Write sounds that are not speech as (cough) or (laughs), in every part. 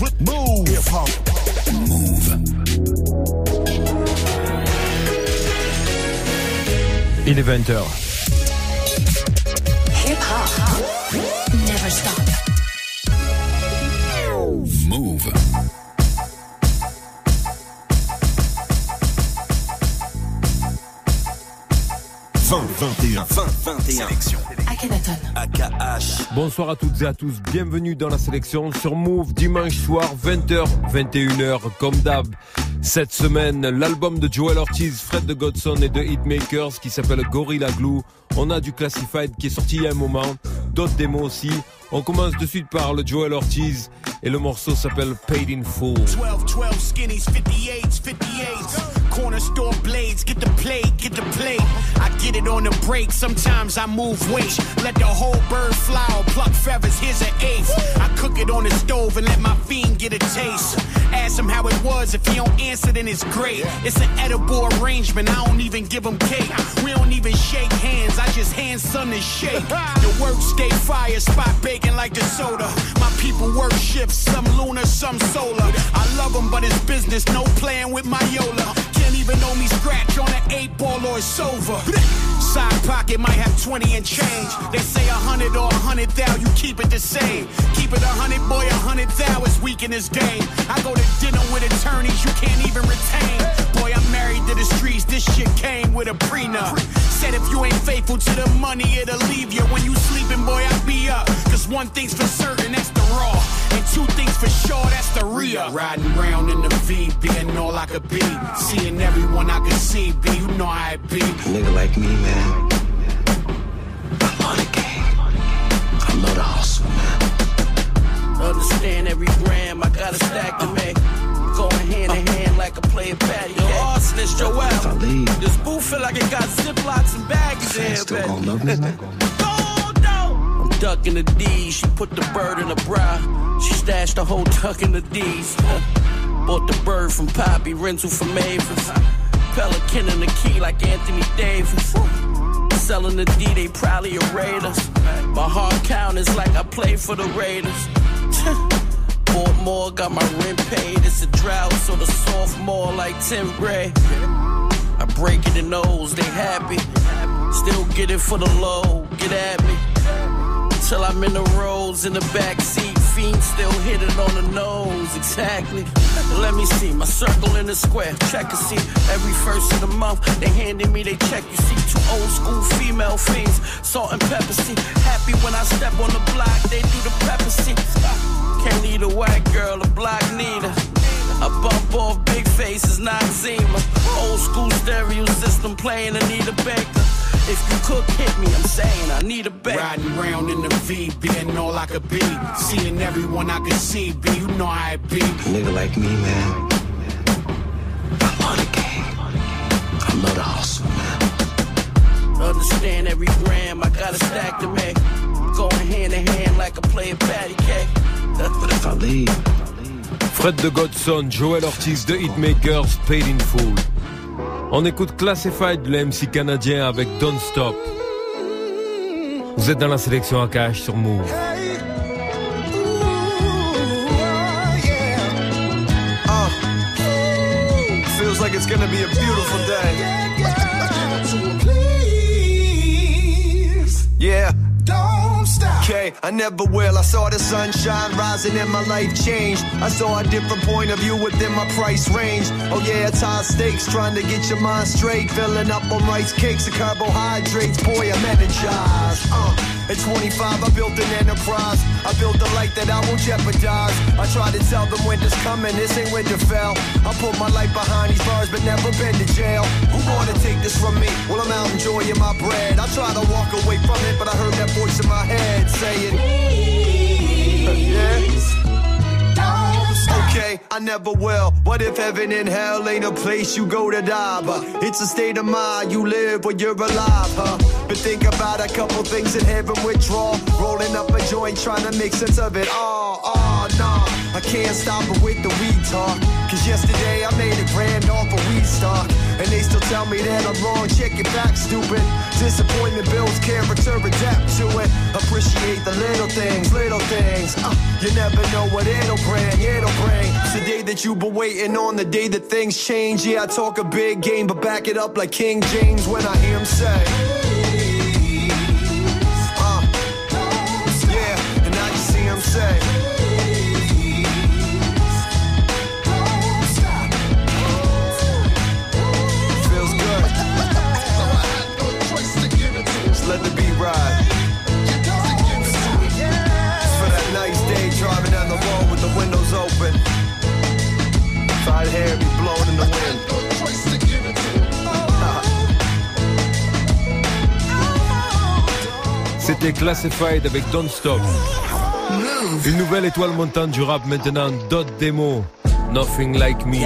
Move. Hip hop. Move. Il est 20h. Bonsoir à toutes et à tous, bienvenue dans la sélection sur Move dimanche soir 20h 21h comme d'hab. Cette semaine, l'album de Joel Ortiz, Fred de Godson et de Hitmakers qui s'appelle Gorilla Glue. On a du Classified qui est sorti il y a un moment, d'autres démos aussi. On commence de suite par le Joel Ortiz et le morceau s'appelle Paid in Full. 12, 12 skinnies, 58s, 58s. Corner store blades, get the play, get the play. I get it on the break, sometimes I move weight. Let the whole bird fly or pluck feathers, here's an eighth. I cook it on the stove and let my fiend get a taste. Ask him how it was, if he don't answer, then it's great. It's an edible arrangement, I don't even give him cake. We don't even shake hands, I just hand son to shake. (laughs) The work stay fire, spot bacon like the soda. My people work shifts, some lunar, some solar. I love them, but it's business, no playing with my Yola. Can't even know me scratch on an eight ball or it's over. Side pocket might have 20 and change. They say a hundred or a hundred thou, you keep it the same. Keep it a hundred, boy, a hundred thou is weak in this game. I go to dinner with attorneys you can't even retain. Boy, I'm married to the streets, this shit came with a prenup. Said if you ain't faithful to the money, it'll leave you. When you sleeping, boy, I'll be up. Cause one thing's for certain, that's the raw. And two things for sure, that's the real. Riding round in the V, being all I could be. Seeing everyone I could see, be, you know how it be. A nigga like me, man. Love me. I'm ducking the D. She put the bird in her bra. She stashed the whole tuck in the D's. Bought the bird from Poppy, rental from Mavis. Pelican in the key like Anthony Davis. Selling the D, they probably a Raiders. My heart count is like I play for the Raiders. (laughs) Bought more, got my rent paid. It's a drought, so the sophomore like Tim Gray. I break it in those, they happy. Still get it for the low, get at me. Till I'm in the rows in the back seat. Fiend still hit it on the nose, exactly. Let me see my circle in the square. Check and see every first of the month. They handing me they check. You see two old school female fiends, salt and pepper. See, happy when I step on the block. They do the pepper. See, can't need a white girl, a black neither. I bump off big faces, not Zima. Old school stereo system playing Anita Baker. If you cook, hit me. I'm saying I need a back. Riding round in the V, being all I could be. Seeing everyone I could see, be, you know how it be. A nigga like me, man. I love the game. I love the hustle, man. Understand every gram, I got a stack to make. Going hand in hand like a player patty cake. But if I leave, Fred the Godson, Joell Ortiz The Heatmakerz, Paid in Full. On écoute Classified, le MC canadien avec Don't Stop. Vous êtes dans la sélection AKH sur Move. Feels like it's gonna be a beautiful day. (laughs) I never will. I saw the sunshine rising and my life changed. I saw a different point of view within my price range. Oh yeah, it's high stakes, trying to get your mind straight. Filling up on rice cakes and carbohydrates. Boy, I'm energized. Uh, at 25, I built an enterprise. I built a light that I won't jeopardize. I try to tell them when winter's coming, this ain't winterfell. I put my life behind these bars, but never been to jail. Who wanna take this from me? Well, I'm out enjoying my bread. I try to walk away from it, but I heard that voice in my head saying, yeah. Okay, I never will. What if heaven and hell ain't a place you go to die? But it's a state of mind you live when you're alive, huh? But think about a couple things in heaven withdraw. Rolling up a joint, trying to make sense of it all. Oh, no. I can't stop it with the weed talk. Cause yesterday I made a grand off of weed stock. And they still tell me that I'm wrong. Check it back, stupid. Disappointment builds character, adapt to it. Appreciate the little things, little things. Uh, you never know what it'll bring, it'll bring. The day that you've been waiting on, the day that things change. Yeah, I talk a big game, but back it up like King James when I hear him say. C'était Classified avec Don't Stop. Une nouvelle étoile montante du rap maintenant, Dot Demo. Nothing Like Me.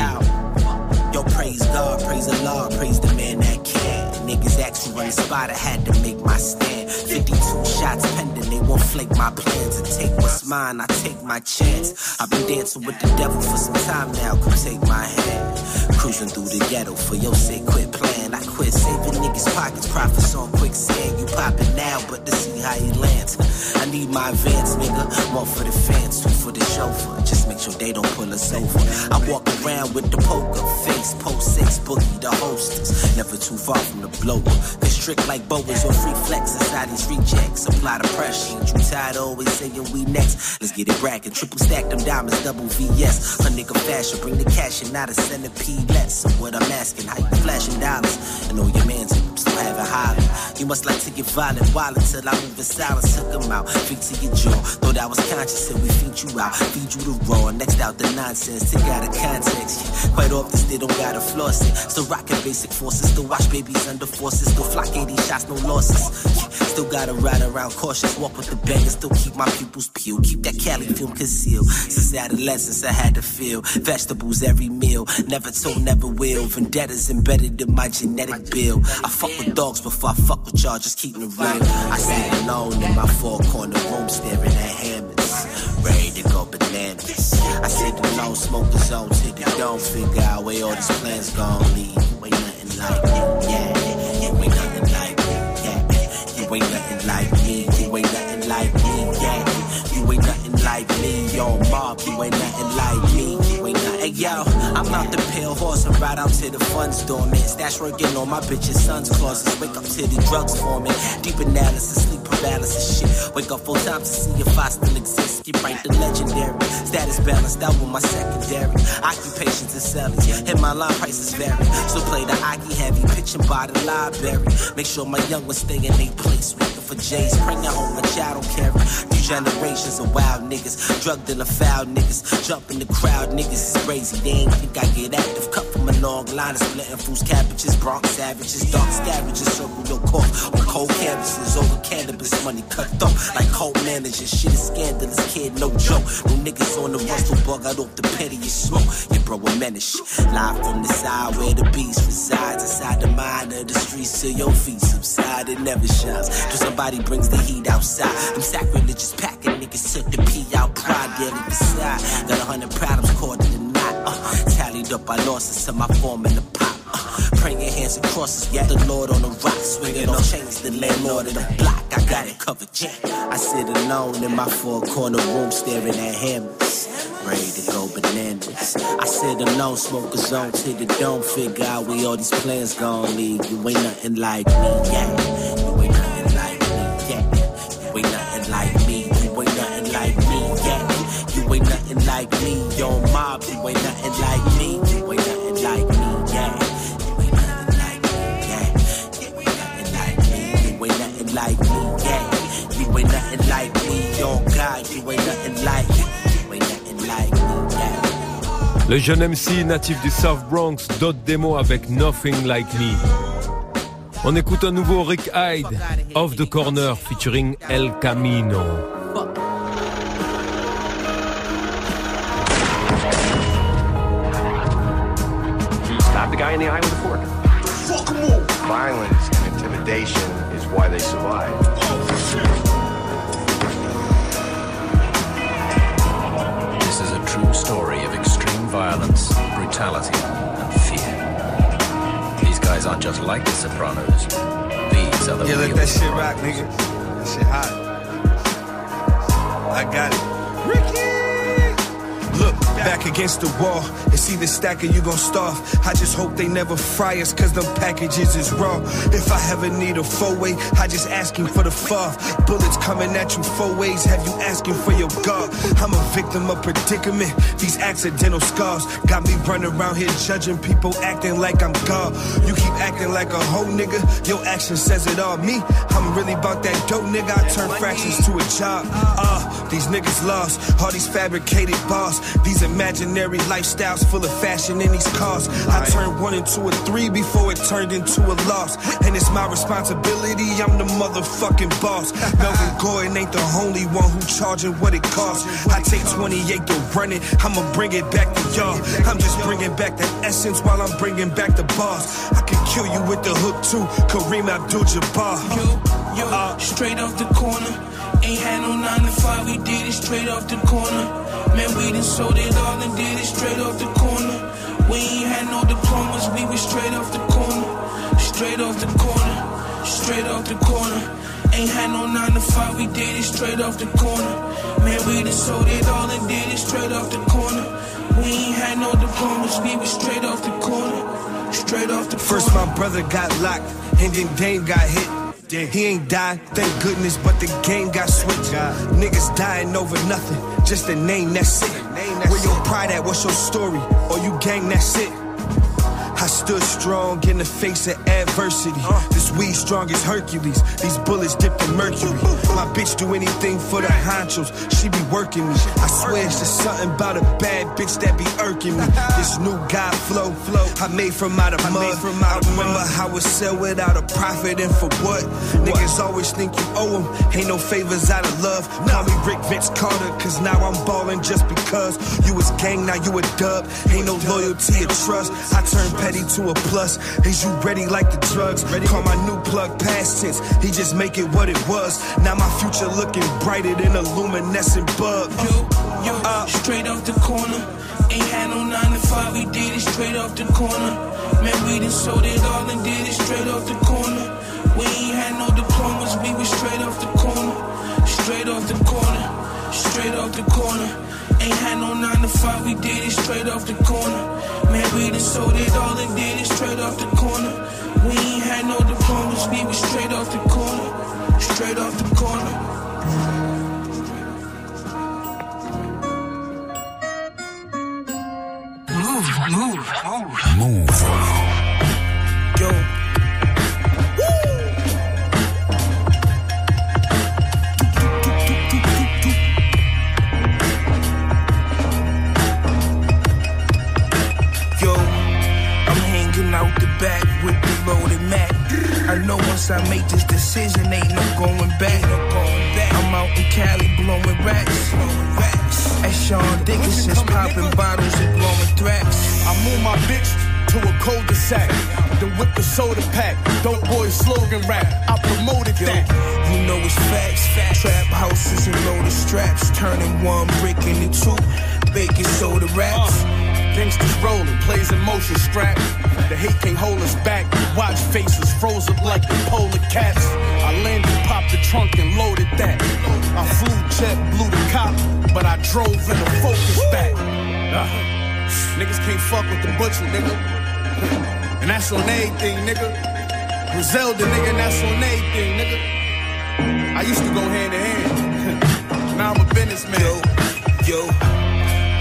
Yo, praise God, praise the Lord, praise the man that can. Niggas actually run the spot, I had to make my stand. 52 shots pending, they won't flake my plans and take what's mine, I take my chance. I've been dancing with the devil for some time now, come take my hand. Cruising through the ghetto for your sake, quit playing. I quit saving niggas' pockets, profits on quicksand. You poppin' now, but to see how you lands. I need my advance, nigga. One for the fans, for the chauffeur. Just make sure they don't pull us over. I walk around with the poker face, post six, boogie the hostess. Never too far from the blower. Strict like boas or free flex inside these rejects. Apply the pressure. Ain't you tired always saying we next? Let's get it bragging. Triple stack them diamonds, double VS. A nigga fashion, bring the cash and not a centipede less. So what I'm asking, how you flashing dollars? And all your mans still having hollering. You must like to get violent, wild until I move in silence. Took them out, feet to your jaw. Thought I was conscious and we feed you out. Feed you the raw, next out the nonsense. Take out of context. Quite often they don't gotta floss it. Still rocking basic forces, still watch babies under forces. Still flock 80 shots, no losses. Still gotta ride around cautious, walk with the bangers. Still keep my pupils peeled, keep that Cali film concealed. Since adolescence, I had to feel vegetables every meal. Never told, never will. Vendettas embedded in my genetic bill. I fuck with dogs before I fuck with y'all, just keeping it real. I sit alone in my four corner room, staring at hammers, ready to go bananas. I sit alone, smoke a zone till the dome, figure out where all these plans gon' lead. You ain't nothing like me, yeah. You ain't nothing like me, yeah. You ain't nothing like me, you ain't nothing like me, yeah. You ain't nothing like me, yo, mob, you ain't nothing I'm the pale horse and ride out to the funds dormant. Stash working on my bitch's son's clauses. Wake up to the drugs forming. Deep analysis, sleep paralysis shit. Wake up full time to see if I still exist. Get right the legendary. Status balanced out with my secondary. Occupations and selling. Hit my line prices vary. So play the hockey heavy, pitching by the library. Make sure my young ones stay in their place. Waiting for J's. Out home, my child don't care. New generations of wild niggas. Drug dealer foul niggas. Jump in the crowd, niggas is crazy. They ain't think I get active. Cut from a long line of splitting fruits, cabbages, Bronx savages, dark scavengers. Circle your court on cold canvases. Over cannabis money cut though. Like cold managers. Shit is scandalous, kid, no joke. No niggas on the rustle bug out off the pettiest smoke. Yeah, bro, a menace. Live from the side where the beast resides. Inside the mind of the streets till your feet subside. It never shines. Till somebody brings the heat outside. I'm sacrilegious packing niggas took the pee out pride daily beside. Got a hundred problems caught in the knot. Uh, tallied up our losses to my form in the pop. Uh, praying hands and crosses with the Lord on the rock. Swinging on chains, the landlord of the block. I got it covered, yeah. I sit alone in my four corner room staring at hammers. Ready to go bananas. I sit alone, smoke a zone till the dome. Figure out where all these plans gon' lead. You ain't nothing like me, yeah. Le jeune MC natif du South Bronx, Dot Demo avec Nothing Like Me. On écoute un nouveau Rick Hyde, Off the Corner, featuring El Camino. The guy in the eye with a fork. Fuck 'em all. Violence and intimidation is why they survive. This is a true true story of extreme violence, brutality, and fear. These guys aren't just like the Sopranos. These are the Yeah, real let that shit rock, nigga. That shit hot. I got it. Look, back against the wall. It's either stack or you gon' starve. I just hope they never fry us, cause them packages is raw. If I ever need a four way, I just asking for the far. Bullets coming at you four ways, have you asking for your God? I'm a victim of predicament. These accidental scars got me running around here judging people acting like I'm God. You keep acting like a hoe nigga, your action says it all. Me, I'm really about that dope nigga. I turn fractions to a job. Uh, these niggas lost, all these fabricated bars, these imaginary lifestyles full of fashion in these cars. I turned one into a three before it turned into a loss. And it's my responsibility, I'm the motherfucking boss. (laughs) Melvin Gordon ain't the only one who charging what it costs. I take 28 to run it, I'ma bring it back to y'all. I'm just bringing back the essence while I'm bringing back the boss. I could kill you with the hook too, Kareem Abdul-Jabbar. Yo, yo, straight off the corner. Ain't had no nine to five, we did it straight off the corner. Man, we done sold it all and did it straight off the corner. We ain't had no diplomas, we was straight off the corner. Straight off the corner, straight off the corner. Ain't had no nine to five, we did it straight off the corner. Man, we done sold it all and did it straight off the corner. We ain't had no diplomas, we was straight off the corner. Straight off the First, my brother got locked, and then Dame got hit. He ain't died, thank goodness, but the game got switched. Niggas dying over nothing, just a name, that's it. Where your pride at? What's your story? Or you gang, that's it. I stood strong in the face of adversity. This weed strong as Hercules. These bullets dipped in mercury. My bitch do anything for the honchos. She be working me. I swear it's just something about a bad bitch that be irking me. This new guy flow, flow. I made from out of mud. From out I remember how it sell without a profit and for what? Niggas always think you owe them. Ain't no favors out of love. Call me Rick Vince Carter, cause now I'm balling just because. You was gang, now you a dub. Ain't no loyalty or trust. I turn petty to a plus. Is you ready like the drugs? Ready? Call my new plug past tense. He just make it what it was. Now my future looking brighter than a luminescent bug. Yo, yo, uh. straight off the corner. Ain't had no nine to five, we did it straight off the corner. Man, we done sold it all and did it straight off the corner. We ain't had no diplomas, we was straight off the corner. Straight off the corner, straight off the corner. Ain't had no nine to five, we did it straight off the corner. Man, we done sold it all and did it straight off the corner. We ain't had no diplomas, we was straight off the corner. Straight off the corner. Move, move, move. Move. Yo. Yo, with the loaded Mac. I know once I make this decision, ain't no going back. I'm out in Cali blowing racks. As Sean Dickinson's popping bottles and blowing thrax. I move my bitch to a cul-de-sac. Then whip the soda pack. Dope boy slogan rap. I promoted Yo, that. you know it's facts. Trap houses and loaded straps. Turning one brick into two. Baking soda raps. Uh. Gangsters rolling, plays in motion strap. The hate can't hold us back. Watch faces froze up like the polar cats. I landed, popped the trunk and loaded that. I flew jet, blew the cop, but I drove in a focus back. Uh, niggas can't fuck with the butcher, nigga. And that's on everything, nigga. Griselda, nigga, and that's on everything, nigga. I used to go hand in hand. (laughs) now I'm a businessman. Yo, yo.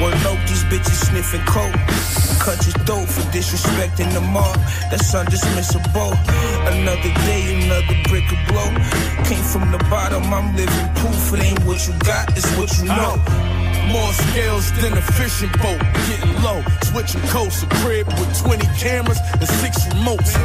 One these bitches sniffing coke. Cut your throat for disrespecting the mark. That's undismissible. Another day, another brick of blow. Came from the bottom, I'm living proof. It ain't what you got, it's what you know. More scales than a fishing boat. Getting low, switching coasts. A crib with 20 cameras and six remotes.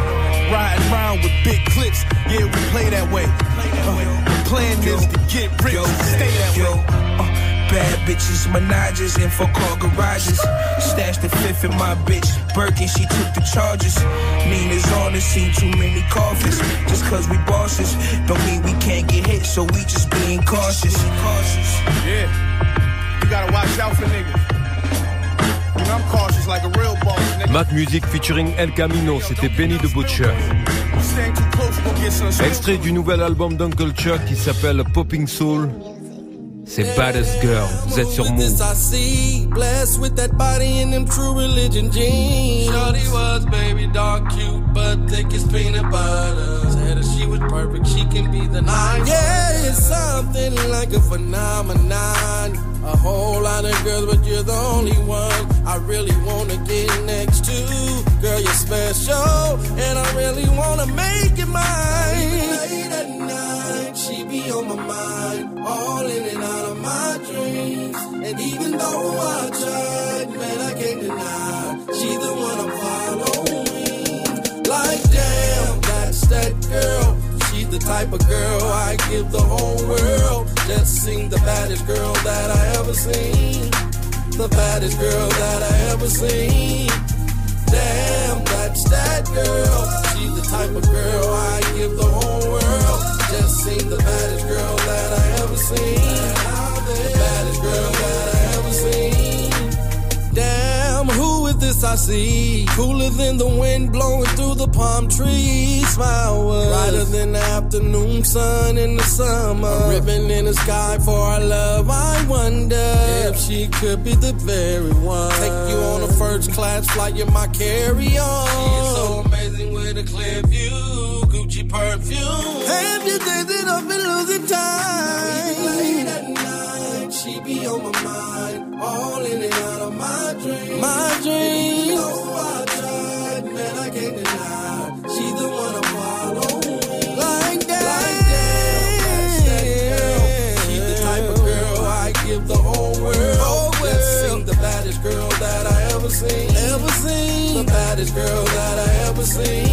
Riding around with big clips. Yeah, we play that way. Uh, the plan is to get rich Yo, stay that yo, way. uh, bad bitches, menages, and for car garages. Stashed the fifth in my bitch. Birkin, she took the charges. Nina's on the scene, too many coffins. Just cause we bosses, don't mean we can't get hit, so we just being cautious. cautious. Yeah, you gotta watch out for niggas. like a real boss. Mac Music featuring El Camino, c'était Benny the Butcher. Staying too close, you gon' get some Extrait du nouvel album d'Uncle Chuck qui s'appelle Popping Soul. C'est Baddest Girl, vous êtes sur Move. this I see, blessed with that body and them true religion jeans. Shorty was baby dog cute, but thick as peanut butter. Said if she was perfect, she can be the nine. Yeah, it's something like a phenomenon. A whole lot of girls, but you're the only one I really wanna get next to. Girl, you're special, and I really wanna make it mine. Late at night, she be on my mind, all in and out of my dreams. And even though I tried, man, I can't deny, she the one I'm following. Like damn, that's that girl. She's the type of girl I give the whole world. Just seen the baddest girl that I ever seen. The baddest girl that I ever seen. Damn, that's that girl. She's the type of girl I give the whole world. Just seen the baddest girl that I ever seen. The baddest girl that I ever seen. Damn, this I see? Cooler than the wind blowing through the palm trees. Smile was brighter than the afternoon sun in the summer. A ribbon in the sky for our love. I wonder if she could be the very one. Take you on a first class flight, you're my carry on. She is so amazing with a clear view. Gucci perfume. Have you days that I've been losing time? Late at night, she be on my mind. All in and out of my dreams. My I tried, man, I can't deny. She's the one I'm following. Like that. Like that. That's that girl. She's the type of girl I give the whole world. Whole world. Just seen the baddest girl that I ever seen. Ever seen. The baddest girl that I ever seen.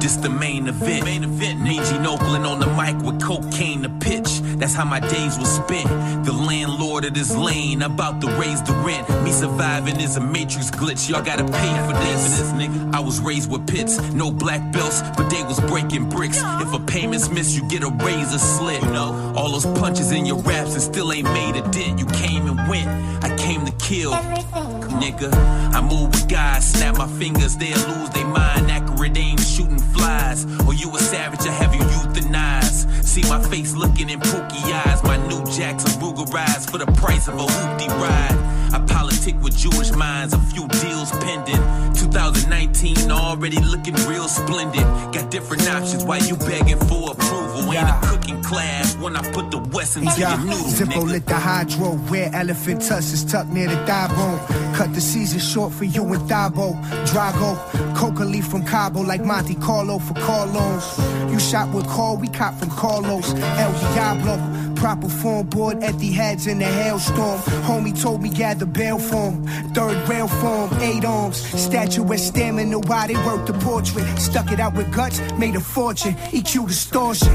This the main event. Main event. Mean Oakland on the mic with cocaine to pitch. That's how my days were spent. The landlord of this lane about to raise the rent. Me surviving is a matrix glitch. Y'all gotta pay for this. This nigga. I was raised with pits, no black belts, but they was breaking bricks. If a payment's missed, you get a razor slit. You know, all those punches in your raps and still ain't made a dent. You came and went. I came to kill. Nigga, I move with guys, snap my fingers, they'll lose their mind. Accurate aim, shooting flies. Or you a savage, I have you euthanized. See my face looking in pooky eyes. My new jacks are Rugerized for the price of a hoopty ride. I politic with Jewish minds, a few deals pending. 2019 already looking real splendid. Got different options while you begging for approval. Ain't a cooking class when I put the West into Yeah, your noodle, Zippo lit the hydro, rare elephant tusks tucked near the thigh bone. Cut the season short for you and Thabo. Drago, coca leaf from Cabo like Monte Carlo for car loans. You shot with Carl, we cop from Carlos. El Diablo, proper form board, at the heads in the hailstorm. Homie told me gather bail form. Third rail form, eight arms. Statuette stamina while they worked the portrait. Stuck it out with guts, made a fortune. EQ distortion.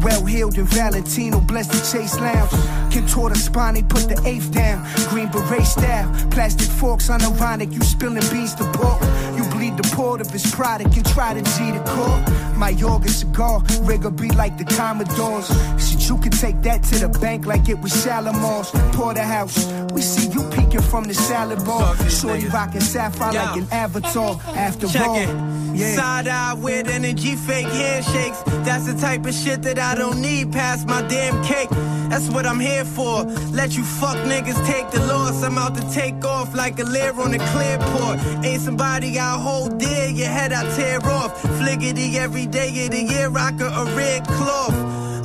Well healed in Valentino, blessed the chase lounge. Contort a spine, they put the eighth down. Green beret style, plastic forks unironic. You spilling beans to pork. You bleed the port of his product and try to G the core. My yoga cigar, rigor be like the Commodores. Shit, you can take that to the bank like it was Shalimars. Porterhouse, we see you peeking from the salad bar. Shorty rocking sapphire like an avatar. After Check all, it. yeah. Side eye with energy, fake handshakes. That's the type of shit that I don't need past my damn cake. That's what I'm here for. Let you fuck niggas take the loss. I'm out to take off like a leer on a clear port. Ain't somebody I hold dear, your head I tear off. Fliggity every day of the year, rock a, red cloth.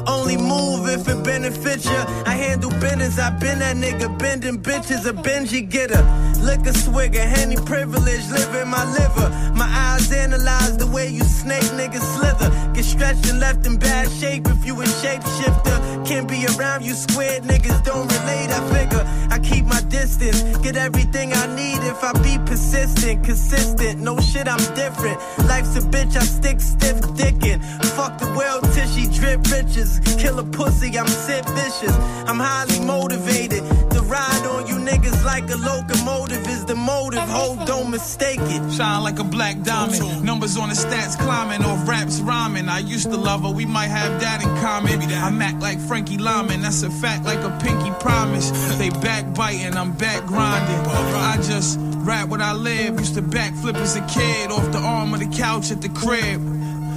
Only move if it benefits ya. I handle business, I been that nigga bending bitches, a Benji getter. Liquor swigger, henny privilege, living my liver. My eyes analyze the way you snake niggas slither. Get stretched and left in bad shape if you a shapeshifter. Can't be around you squared niggas, don't relate, I figure. I keep my distance, get everything I need if I be persistent, consistent. No shit, I'm different. Life's a bitch, I stick stiff dickin'. Fuck the world till she drip riches. Kill a pussy, I'm sit vicious. I'm highly motivated. to ride on you niggas like a locomotive is the motive. Hold, don't mistake it. Shine like a black diamond. Numbers on the stats climbing off raps rhyming. I used to love her, we might have that in common. I'm act like Frankie Lymon, that's a fact like a pinky promise. (laughs) They backbiting, I'm back grinding. I just rap what I live. Used to backflip as a kid off the arm of the couch at the crib.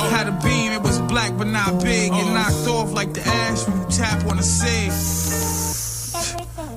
Oh. Had a beam, it was black but not big. It oh. knocked off like the ash when you tap on a cig.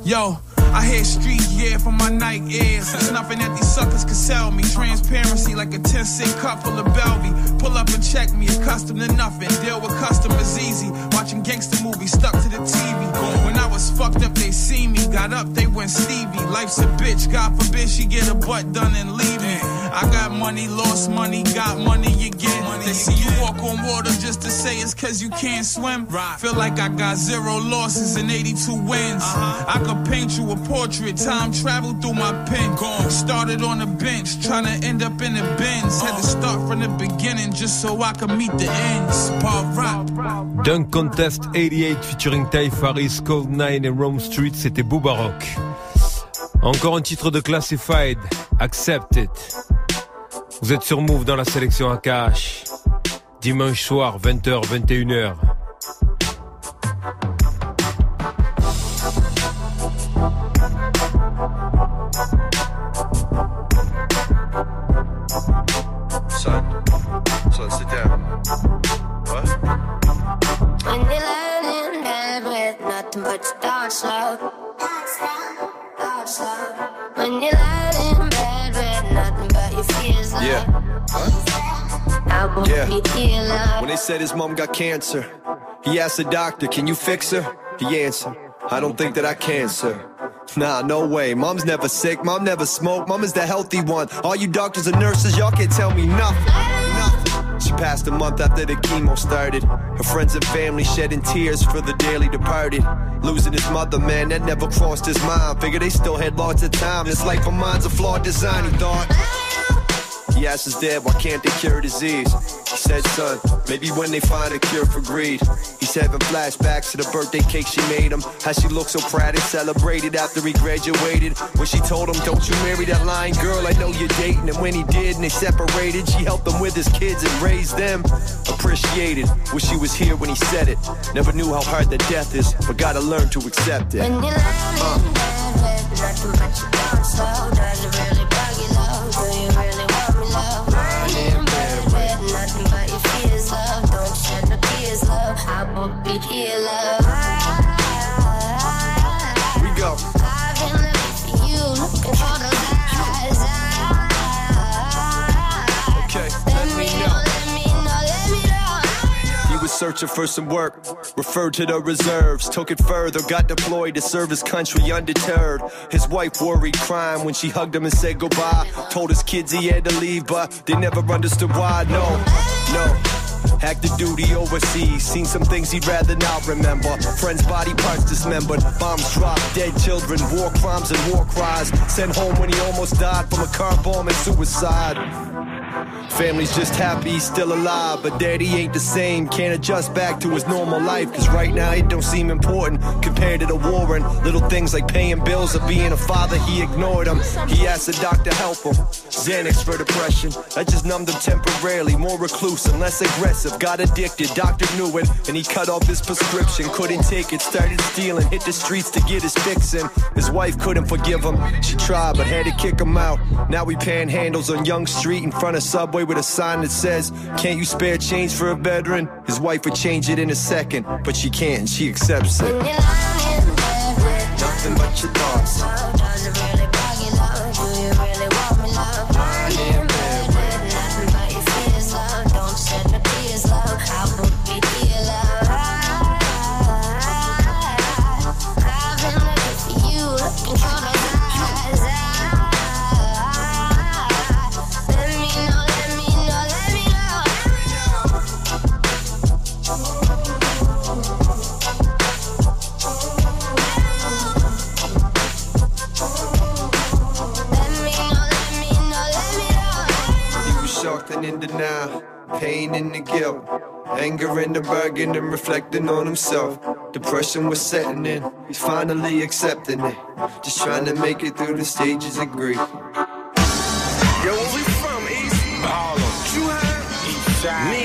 Yo, I hear street yeah from my night ears. There's nothing that these suckers can sell me. Transparency like a 10 cent cup full of Belvy. Pull up and check me, accustomed to nothing. Deal with customers easy. Watching gangster movies stuck to the TV. When I was fucked up, they see me. Got up, they went Stevie. Life's a bitch, God forbid she get her butt done and leave me. I got money, lost money, got money again. They see you walk on water just to say it's cause you can't swim. Right. Feel like I got zero losses and 82 wins. Uh-huh. I could paint you a portrait, time travel through my pen. Gone. Started on the bench, trying to end up in the bins. Had to uh-huh. start from the beginning just so I could meet the ends. Pop rock. Dunk Contest 88 featuring Ty Farris, Cold Nine et Rome Streetz, c'était Booba Rock. Encore un titre de Classified, Accept It. Vous êtes sur Move dans la sélection AKH. Dimanche soir, 20h, 21h. Yeah. be here loud. When they said his mom got cancer, he asked the doctor, Can you fix her? He answered, I don't think that I can, sir. Nah, no way. Mom's never sick. Mom never smoked. Mom is the healthy one. All you doctors and nurses, y'all can't tell me nothing. Nothing. She passed a month after the chemo started. Her friends and family shedding tears for the dearly departed. Losing his mother, man, that never crossed his mind. Figure they still had lots of time. This life of mine's a flawed design, he thought. He asked his dad, why can't they cure disease? He said, son, maybe when they find a cure for greed. He's having flashbacks to the birthday cake she made him. How she looked so proud and celebrated after he graduated. When she told him, don't you marry that lying girl, I know you're dating. And when he did and they separated, she helped him with his kids and raised them. Appreciated, wish she was here when he said it. Never knew how hard the death is, but gotta learn to accept it. When you're laying in uh. bed with nothing but your thoughts loud. Does it really I won't be here. We go. I've been looking for you, looking for those eyes. Okay, Let me know, let me know, let me know. He was searching for some work, referred to the reserves, took it further, got deployed to serve his country undeterred. His wife worried, crying when she hugged him and said goodbye. Told his kids he had to leave, but they never understood why. No, no. Active duty overseas, seen some things he'd rather not remember. Friends' body parts dismembered, bombs dropped, dead children, war crimes and war cries. Sent home when he almost died from a car bomb and suicide. Family's just happy still alive, but daddy ain't the same. Can't adjust back to his normal life, cause right now it don't seem important compared to the war and little things like paying bills or being a father. He ignored them. He asked the doctor help him. Xanax for depression. That just numbed him temporarily. More reclusive, less aggressive. Got addicted, doctor knew it, and he cut off his prescription. Couldn't take it, started stealing, hit the streets to get his fix in. His wife couldn't forgive him. She tried, but had to kick him out. Now he panhandles on Yonge Street in front of Subway with a sign that says, Can't you spare change for a veteran? His wife would change it in a second, but she can't, and she accepts it. When you're lying in bed with Nothing but your thoughts. Pain and the guilt. Anger and the burden and reflecting on himself. Depression was setting in, he's finally accepting it. Just trying to make it through the stages of grief. Yo, where we from? East Harlem. You heard? East Side.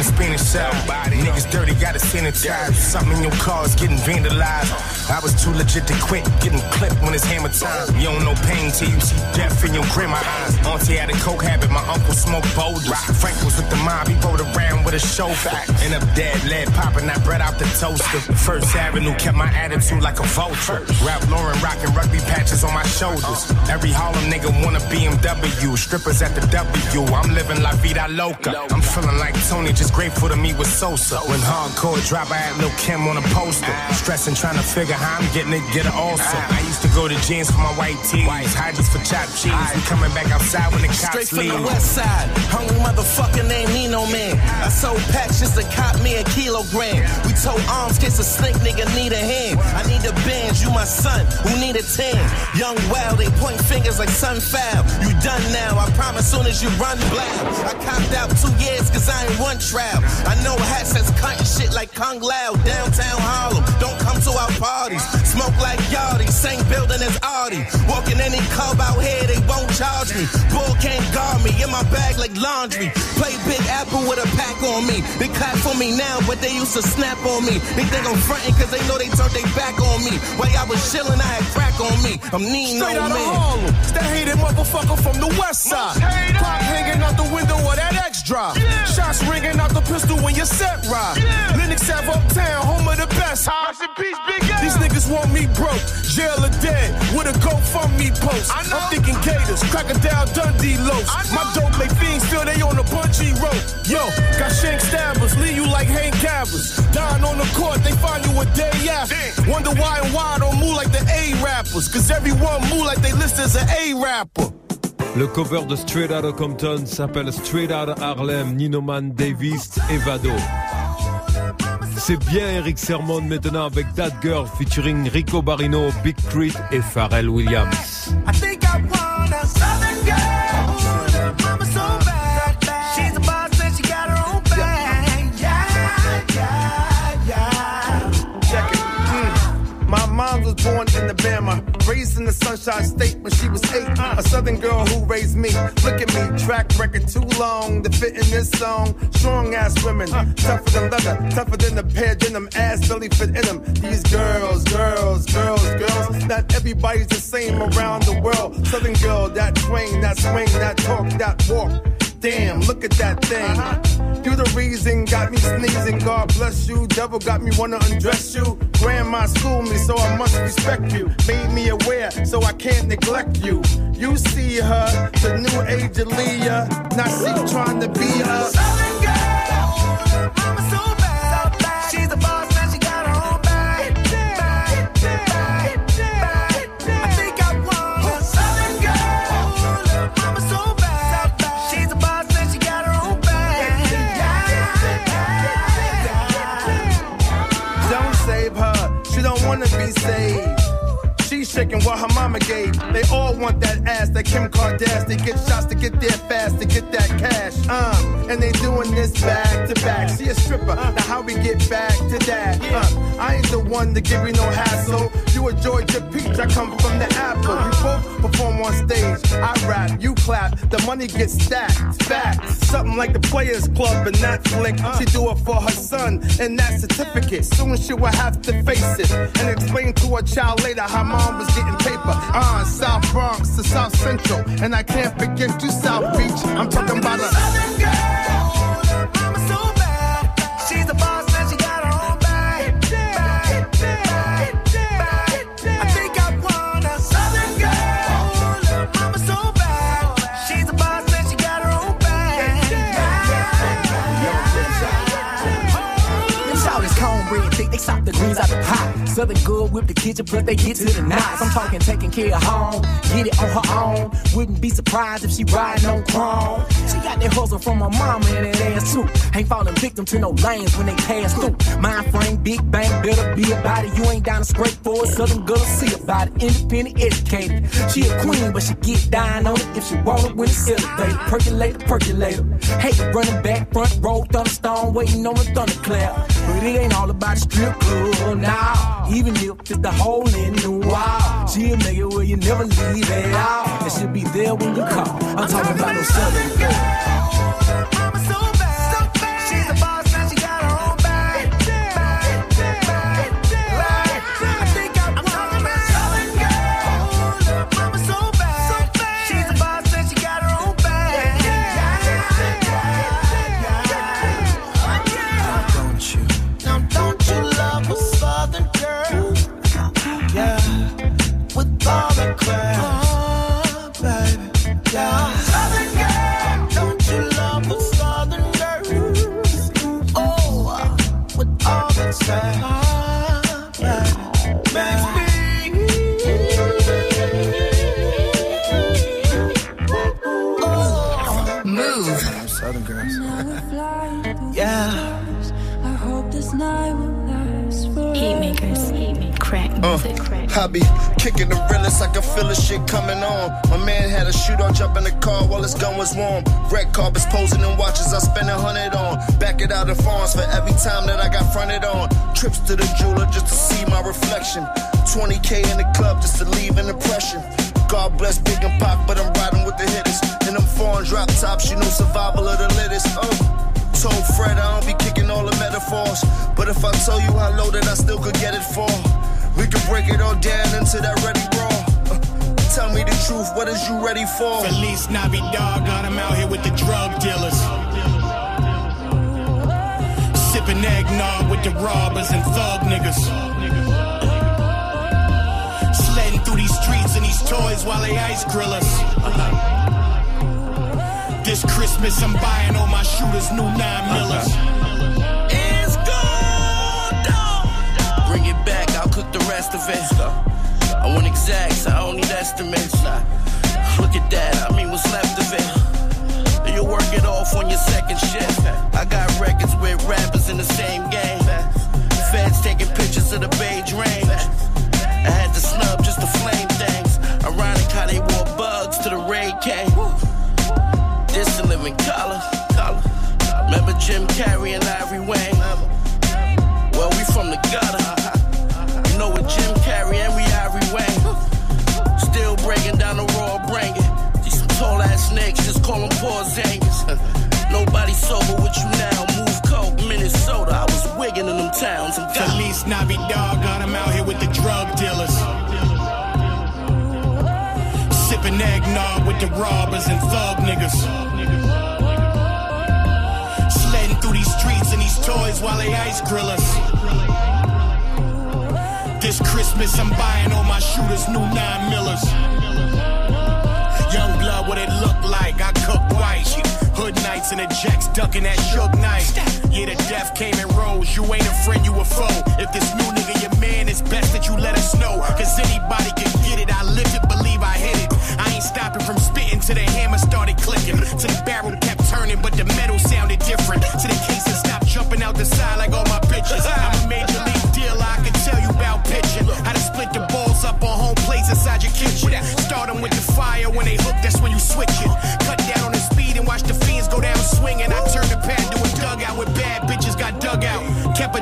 The Spanish south. Niggas dirty, gotta sanitize. Something in your car is getting vandalized. I was too legit to quit, getting clipped when it's hammer time. You don't know pain till you see death in your grandma eyes. Auntie had a coke habit, my uncle smoked boulders. Frank was with the mob, he rode around with a show back. And up dead, lead popping that bread out the toaster. First Avenue kept my attitude like a vulture. Ralph Lauren rocking rugby patches on my shoulders. Every Harlem nigga want a BMW. Strippers at the W. I'm living La Vida Loca. I'm feeling like Tony, just grateful to meet with Sosa. When hardcore drop, I had Lil Kim on a poster. Stressing, trying to figure how I'm getting it, get it also. Ah. I used to go to jeans for my white tees, Hodges for chopped cheese. We coming back outside when the cops Straight cops from the west side, hungry motherfucker named Nino Man. I sold packs just to cop me a kilogram. We told arms case a snake nigga need a hand. I need a band, you my son, who need a tan. Young wild, they point fingers like sun sunfowl. You done now, I promise soon as you run blow. I copped out two years cause I ain't one trial. I know hats that's cutting shit like Kung Lao, downtown Harlem. Don't come to our parties. Smoke like Yardi, same building as Artie. Walking any club out here, they won't charge me. Bull can't guard me, in my bag like laundry. Play Big Apple with a pack on me. They clap for me now, but they used to snap on me. They think I'm frontin' cause they know they turned their back on me. While I was chillin', I had crack on me. I'm Nino Straight out of man. Harlem. That hated motherfucker from the west side. Pop hanging out the window of that X drive. Shots ringing out the pistol when you set ride. Lenox Ave uptown, home of the best. Rest in peace, Big L. These niggas want me broke, jail or dead. With a GoFundMe post. I'm thinking Gators, Crocodile Dundee lows. My dope make fiends feel they on a bungee rope. Yo, got shank stabbers, leave you like Hank Gathers. Dying on the court, they find you a day after. Wonder why and why I don't move like the A rappers. Cause everyone move like they list as an A rapper. Le cover de Straight Outta Compton s'appelle Straight Outta Harlem, Ninoman Davis et Vado. C'est bien Erick Sermon maintenant avec That Girl featuring Rico Barrino, Big K.R.I.T. et Pharrell Williams. I think I want a southern girl. Mama so bad. She's a boss and she got her own bag. Yeah, yeah, yeah. Check it. Mm. My mom was born in Alabama, raised in the Sunshine State when she was eight. A Southern girl who raised me. Look at me, track record too long to fit in this song. Strong ass women, tougher than leather, tougher than a pair denim. Ass belly fit in them. These girls, girls, girls, girls. Not everybody's the same around the world. Southern girl, that swing, that swing, that talk, that walk. Damn, look at that thing. Uh-huh. You the reason got me sneezing. God bless you. Devil got me wanna undress you. Grandma schooled me, so I must respect you. Made me aware, so I can't neglect you. You see her, the new age of Leah. Not she trying to be a Southern girl, Shaking what her mama gave. They all want that ass, that Kim Kardashian. They get shots to get there fast, to get that cash. Uh, and they doing this back to back. She a stripper, now how we get back to that? Uh, I ain't the one to give you no hassle. You a Georgia peach, I come from the apple. We both perform on stage. I rap, you clap, the money gets stacked. Facts, something like the Players Club and flick. She do it for her son and that certificate. Soon she will have to face it and explain to her child later how mom was getting paper. Uh, South Bronx to South Central, and I can't forget to South Beach. I'm talking about a Southern girl, mama so bad. She's a the good whip the kitchen, plus they get to the knots. I'm talking taking care of home, get it on her own. Wouldn't be surprised if she riding on chrome. She got that hustle from her mama and that ass too. Ain't falling victim to no lanes when they pass through. Mind frame, big bang, better be about it. You ain't down to scrape for it. Southern girl see about it. Independent, educated. She a queen, but she get down on it if she want it when it's elevated. Percolator, percolator. Hey, running back, front row, thunderstorm, waiting on the thunderclap. But it ain't all about the strip club now. Even if it's the hole in the wall, she'll make it where you never leave at all. And she'll be there when you call. I'm talking about no southern girl. Don't kicking the realest, I can feel the shit coming on. My man had a shootout, jump in the car while his gun was warm. Red carpets posing in watches, I spend a hundred on. Back it out in farms for every time that I got fronted on. Trips to the jeweler just to see my reflection. 20k in the club just to leave an impression. God bless Big and Pop, but I'm riding with the hitters. In them foreign drop tops, you know survival of the littest. Oh. Told Fred I don't be kicking all the metaphors. But if I tell you how loaded I still could get it for, could break it all down into that ready raw. Uh, tell me the truth, what is you ready for? Feliz Navidad, got him out here with the drug dealers. Sipping eggnog with the robbers and thug niggas. Sledding through these streets and these toys while they ice grill us. This Christmas, I'm buying all my shooters new nine millers. It's I'll cook the rest of it. I want exacts, I don't need estimates. Look at that, I mean what's left of it. You work it off on your second shift. I got records with rappers in the same game. Feds taking pictures of the beige range. I had to snub just to flame things. Ironic how they wore bugs to the raid came. This a living color. Remember Jim Carrey and Ivory Wayans? Well, we from the gutter. Know what Jim Carrey and we Ivory Wayans. Still breaking down the raw it. These some tall ass niggas, just call them poor Zangas. Nobody sober with you now. Move coke, Minnesota. I was wigging in them towns. I'm gone. Feliz dog, got him out here with the drug dealers. Sipping eggnog with the robbers and thug niggas. Sledding through these streets and these toys while they ice grill Christmas, I'm buying all my shooters new nine millers. Young blood, what it look like? I cook white. Hood nights and the jacks ducking that shook night. Yeah, the death came and rose. You ain't a friend, you a foe. If this new nigga your man, it's best that you let us know. Cause anybody can get it. I live it, believe I hit it. I ain't stopping from spitting till the hammer started clicking. Till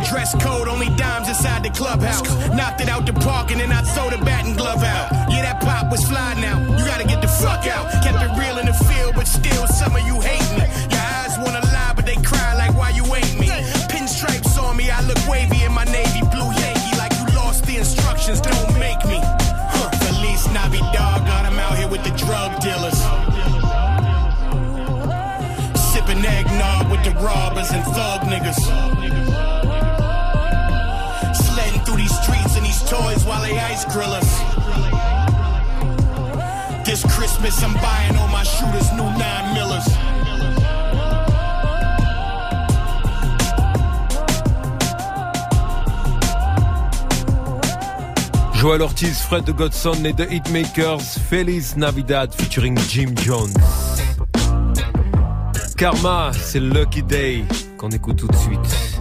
dress code, only dimes inside the clubhouse. Knocked it out the park and then I throw the bat and glove out. Yeah, that pop was fly now. You gotta get the fuck out. I'm buying all my shooters new nine millers. Joel Ortiz, Fred de Godson et The Hitmakers, Feliz Navidad featuring Jim Jones. Karma, c'est Lucky Day qu'on écoute tout de suite.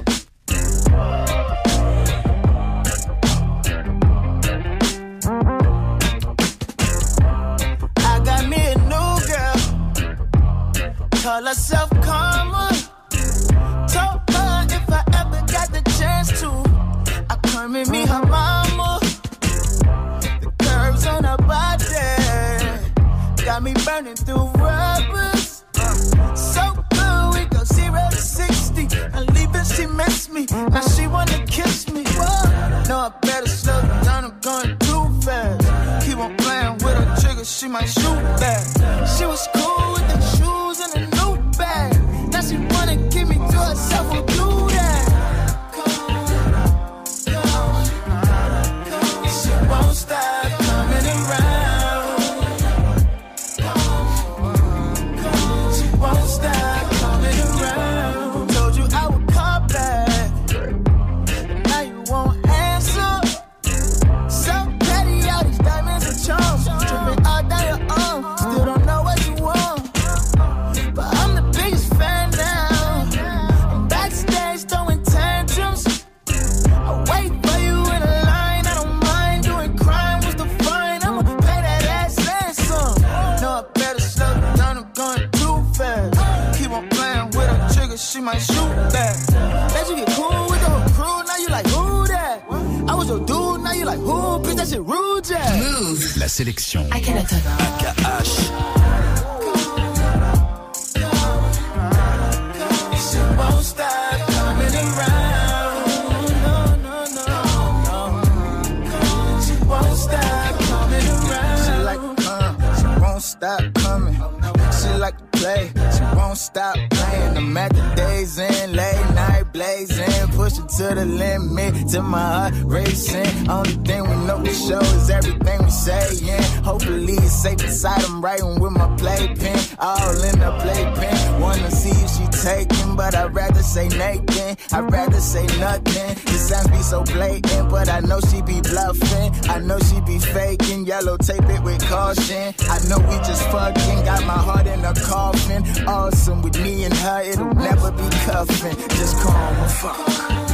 To the limit, to my heart racing. Only thing we know for sure is everything we saying. Hopefully it's safe beside I'm writing with my playpen, all in the playpen. Wanna see if she taking, but I'd rather say naked. I'd rather say nothing. The signs be so blatant, but I know she be bluffing. I know she be faking. Yellow tape it with caution. I know we just fucking. Got my heart in a coffin. Awesome with me and her, it'll never be cuffing. Just call me fuck.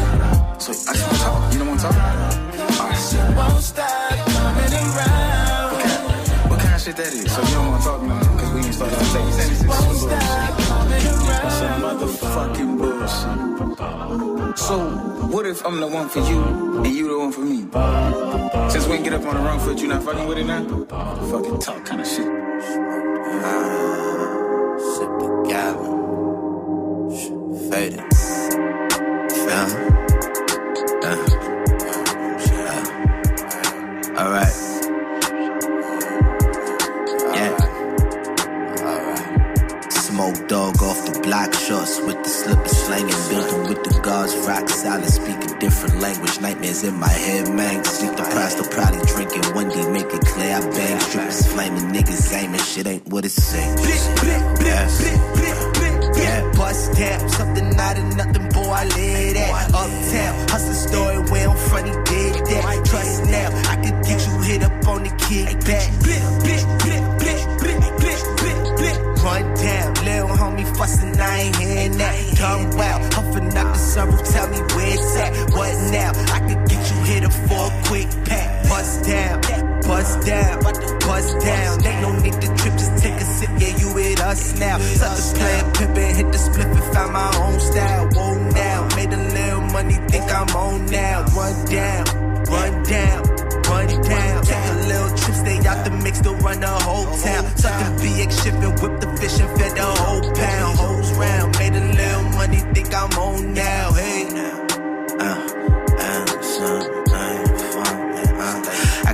So I just want to talk. You don't want to talk? Alright. What kind of shit that is? So you don't want to talk now? Because we ain't started taking sentences. Some bullshit. Some motherfucking bullshit. So, what if I'm the one for you and you the one for me? Since we can get up on the wrong foot, you not fucking with it now? Fucking talk kind of shit. Sip the gallon. Faded. Fam. Uh. Uh. Alright. Yeah. Smoke dog off the block shots with the slipper slanging, building with the guards, rock solid, speak a different language. Nightmares in my head, man. Sleep deprived, still probably drinking. One day make it clear, I bang strippers, flaming niggas, aiming. Shit ain't what it seems. Yeah. Bust down, something out of nothing, boy, I live that. Uptown, hustle story, where I'm he did that. Trust now, I could get you hit up on the kickback. Run down, little homie fussing, I ain't hearing that. Come wow, huffing up the sunroof, tell me where it's at. What now? I could get you hit up for a quick pack. Bust down, bust down, bust down. Ain't no need to trip, just take a sip, yeah, us now. Suckers playing pimpin', hit the split and found my own style. Whoa now, made a little money, think I'm on now. Run down, run down. Run down, take a little trip, stay out the mix, don't run the whole town. Suck the BX shipping, whip the fish and fed the whole pound. Hoes round, made a little money, think I'm on now. Hey,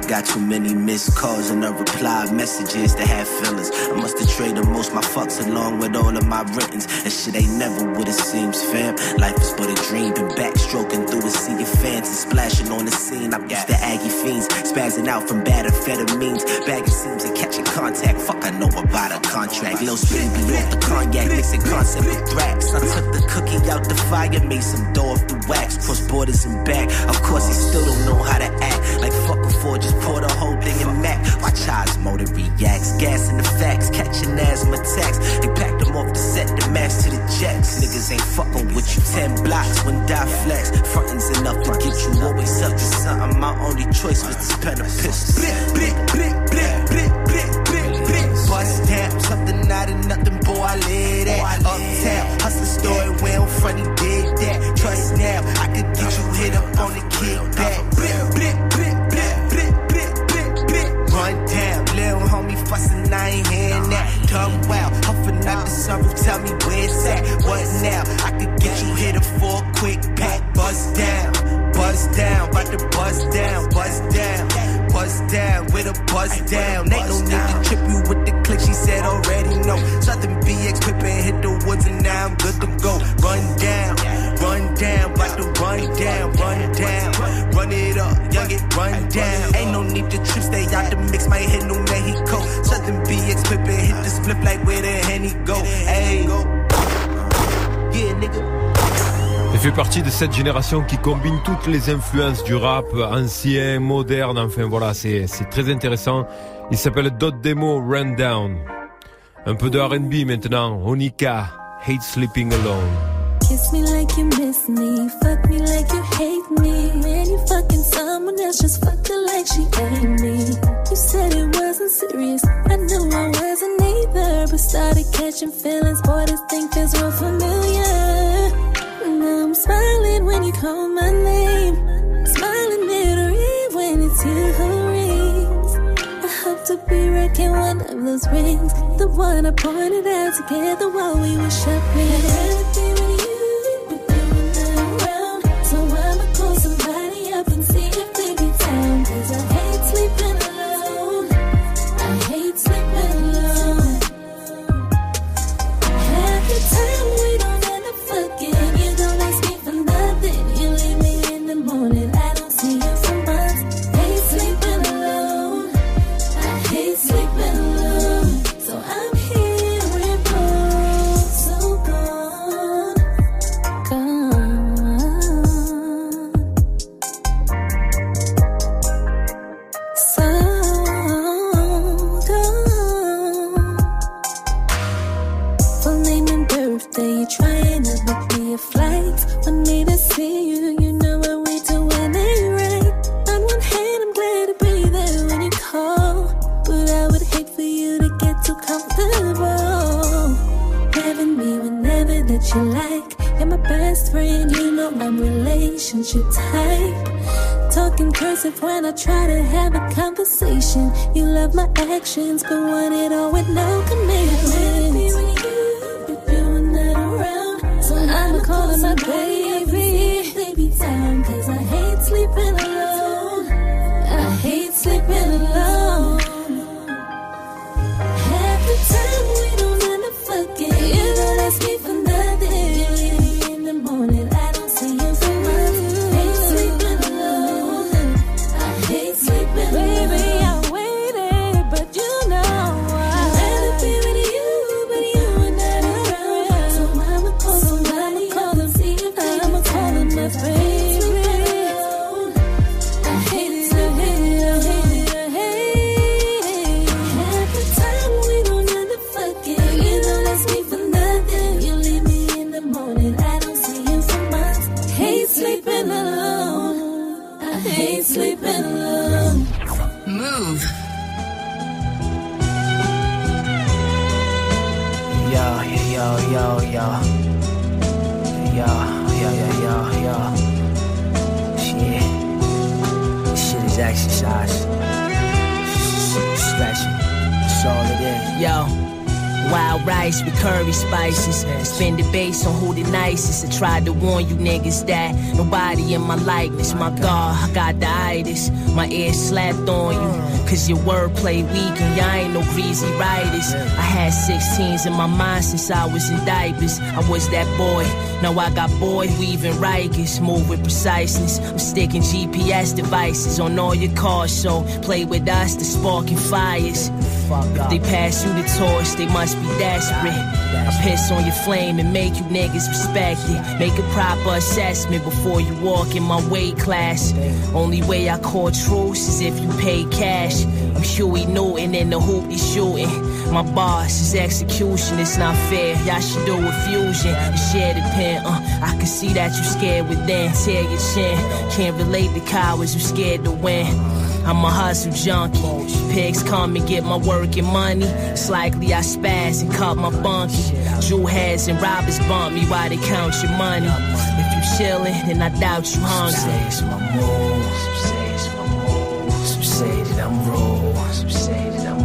got too many missed calls and unreplied messages that have feelings. I must have traded most my fucks along with all of my writtens. And shit ain't never what it seems, fam. Life is but a dream, been backstroking through a sea of fans and splashing on the scene. I'm used to Aggie fiends, spazzing out from bad amphetamines, bagging seams and catching contact. Fuck, I know about a contract. Lil Speedy be off the cognac, mixing concept with thrax. I took the cookie out the fire, made some dough off the wax, cross borders and back. Of course, he still don't know how to act. Like fuck before, just pour the whole thing in Mac. Watch how his motor reacts. Gas in the facts, catching asthma attacks. They packed him off the set, the mask to the jets. Niggas ain't fucking with you. Ten blocks, when die flex. Frontin's enough to get you always up to something. My only choice was this pen and pistol. Blick, blick, blick, blick, blick, blick, blick, blick. Bust down, something out of nothing, boy, I live that. Uptown, hustle story, don't front, did that. Trust now, I could get you hit up on the kickback. I ain't hearing that. Tongue wow, huffing out the sunroof, tell me where it's at. What now? I could get you hit a quick pack. Bust down, bust down, about to bust down, bust down. Bust down with a bust down. Il fait partie de cette génération qui combine toutes les influences du rap ancien, moderne, enfin voilà, c'est c'est très intéressant. Il s'appelle Dot Demo Rundown. Un peu de R&B maintenant, Onika, Hate Sleeping Alone. Kiss me like you miss me, fuck me like you hate me. When you fucking someone else, just fuck her like she ain't me. You said it wasn't serious, I knew I wasn't either, but started catching feelings. Boy, this thing feels real familiar. Now I'm smiling when you call my name, smiling bittery when it's you who rings. I hope to be rocking one of those rings, the one I pointed out together while we were shopping. When I try to have a conversation. You love my actions, but want it all with no commitment. So I'ma call my baby. Nobody in my likeness. My God, I got the itis. My ear slapped on you. Cause your wordplay weak and y'all ain't no greasy writers. I had 16s in my mind since I was in diapers. I was that boy. Now I got boy weaving Rikers, move with preciseness. I'm sticking GPS devices on all your cars, so play with us, the sparking fires. If they pass you the torch, they must be desperate. I piss on your flame and make you niggas respect it. Make a proper assessment before you walk in my weight class. Only way I call truce is if you pay cash. I'm Huey Newton in the hoop he's shooting. My boss is execution, it's not fair. Y'all should do a fusion and share the pen. Uh, I can see that you scared within. Tear your chin. Can't relate to cowards who scared to win. I'm a hustle junkie. Pigs come and get my work and money. Likely I spaz and cut my bunkie. Jewel heads and robbers bump me while they count your money. If you chillin', then I doubt you hungry. Some say my move. Some say that I'm raw. Some say that I'm.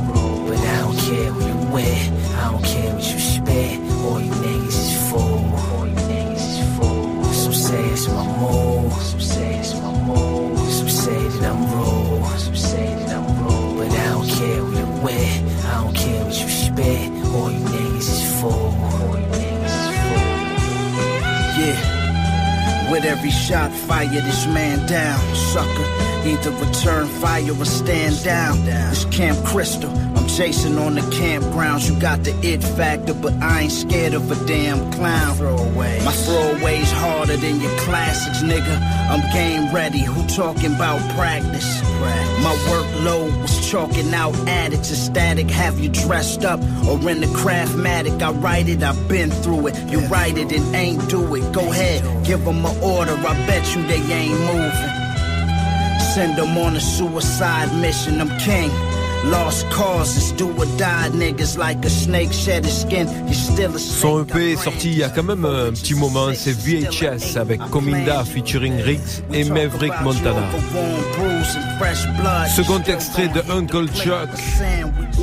But I don't care who you with. I don't care what you spit. All you niggas is full. All you niggas is full. Some say it's my move. Some say it's my move. Some say that I'm raw. I don't care what you spit. All you niggas is full. Yeah. With every shot, fire this man down, sucker. Either return fire or stand down. It's Camp Crystal. I'm chasing on the campgrounds. You got the it factor, but I ain't scared of a damn clown. My throwaway's harder than your classics, nigga. I'm game ready. Who talking about practice? My workload was chalking out addicts. A static have you dressed up or in the craftmatic. I write it, I've been through it. You write it and ain't do it. Go ahead, give them an order. I bet you they ain't moving. Send them on a suicide mission. I'm king. Lost causes, do or die niggas like a snake shed his skin. You still a Son EP est sorti il y a quand même un petit moment, c'est VHS avec Cominda featuring Riggs et Maverick Montana. Second extrait de Uncle Chuck.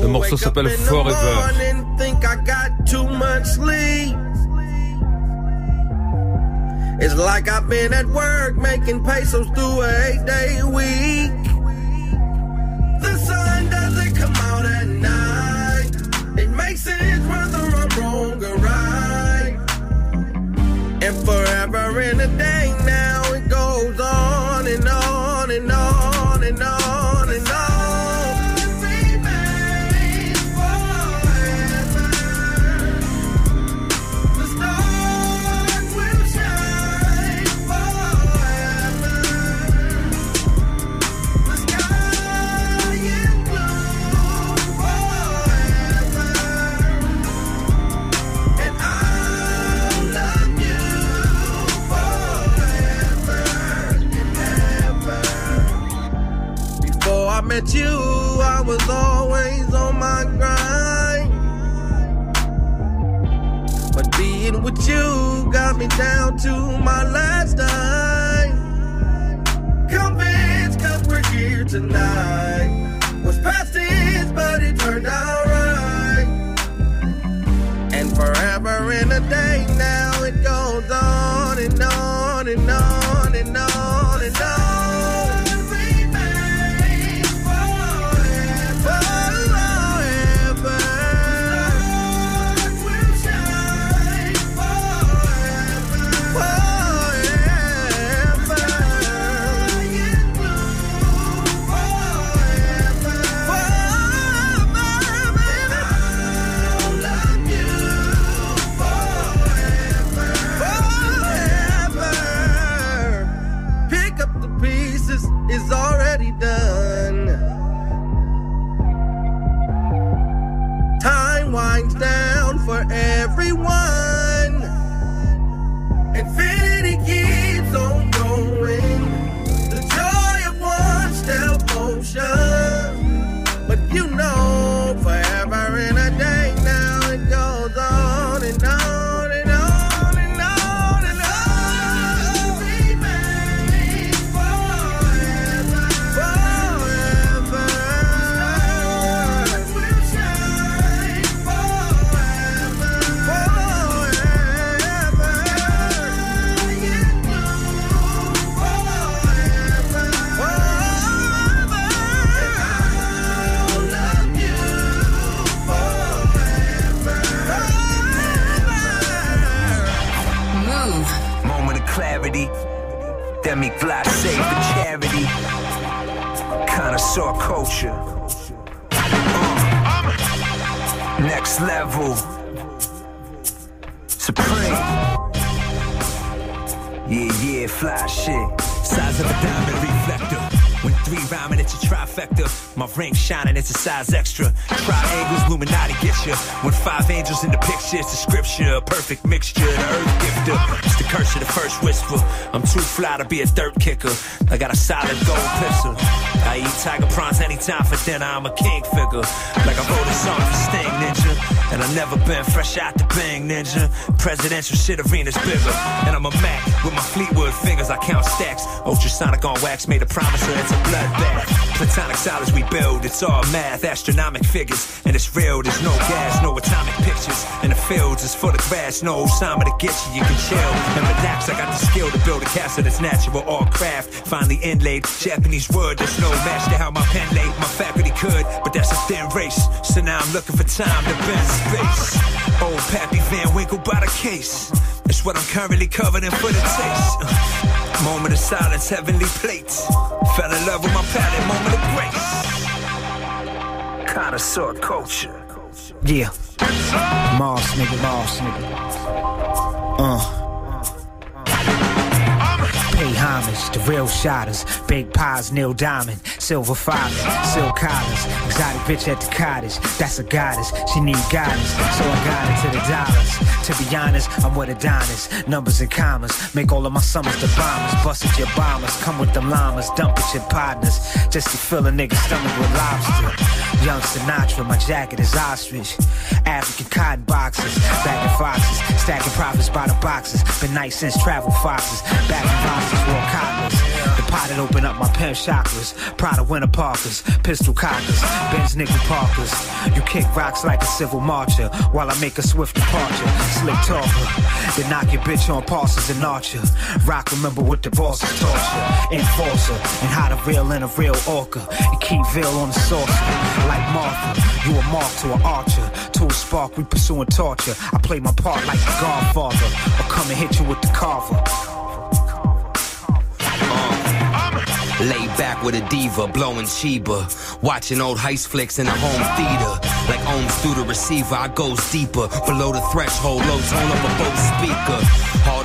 Le morceau s'appelle Forever. morning, think I got too much sleep. It's like I've been at work making pesos through a eight day week. Makes sense whether I'm wrong or right. And forever in a day met you, I was always on my grind. But being with you got me down to my last dime. Convinced cause we're here tonight. Was past tense, but it turned out right. And forever in a day a size extra. Triangles, Illuminati get you. When five angels in the picture, it's a scripture. A perfect mixture, the earth gifter. It's the curse of the first whisper. I'm too fly to be a dirt kicker. I got a solid gold pistol. I eat tiger prawns anytime for dinner. I'm a king figure. Like I wrote a song for Sting Ninja. And I've never been fresh out the bang ninja. Presidential shit arena's bigger. And I'm a Mac with my Fleetwood fingers. I count stacks. Ultrasonic on wax made a promise, so it's a bloodbath. Platonic solids we build, it's all math, astronomic figures. And it's real, there's no gas, no atomic pictures. And the fields is full of grass, no Osama to get you, you can chill and relax. I got the skill to build a castle that's natural, all craft. Finally inlaid, Japanese wood, there's no match to how my pen laid. My faculty could, but that's a thin race. So now I'm looking for time to bend space. Old Pappy Van Winkle by the case. That's what I'm currently covered in for the taste. Uh, moment of silence, heavenly plates. Fell in love with my palette, moment of grace. Connoisseur culture. Yeah. Mars, nigga, Mars, nigga. Uh. Pay homage to real shotters. Big pies, Neil Diamond. Silver filing, silk collars. Exotic bitch at the cottage. That's a goddess. She need guidance. So I got it to the dollars. To be honest, I'm with Adonis. Numbers and commas. Make all of my summers the bombers. Bust at your bombers. Come with them llamas. Dump at your partners. Just to fill a nigga's stomach with lobster. Young Sinatra, my jacket is ostrich. African cotton boxes. Bagging foxes. Stacking profits by the boxes. Been nice since travel foxes. Back in boxes, wore cottoners. The pot that open up my pimp chakras. Prada winter parkers. Pistol cockers. Benz nickel parkers. You kick rocks like a civil marcher. While I make a swift departure. Slick talker. Then knock your bitch on passes and archer. Rock, remember what the boss is torture. Enforcer. And how to reel in a real orca. And keep veil on the saucer. Like Martha. You a mark to an archer. To a spark, we pursuing torture. I play my part like the Godfather. Or come and hit you with the carver. Lay back with a diva, blowing Sheba. Watching old heist flicks in a home theater. Like ohms through the receiver, I goes deeper. Below the threshold, low tone up a Bose speaker.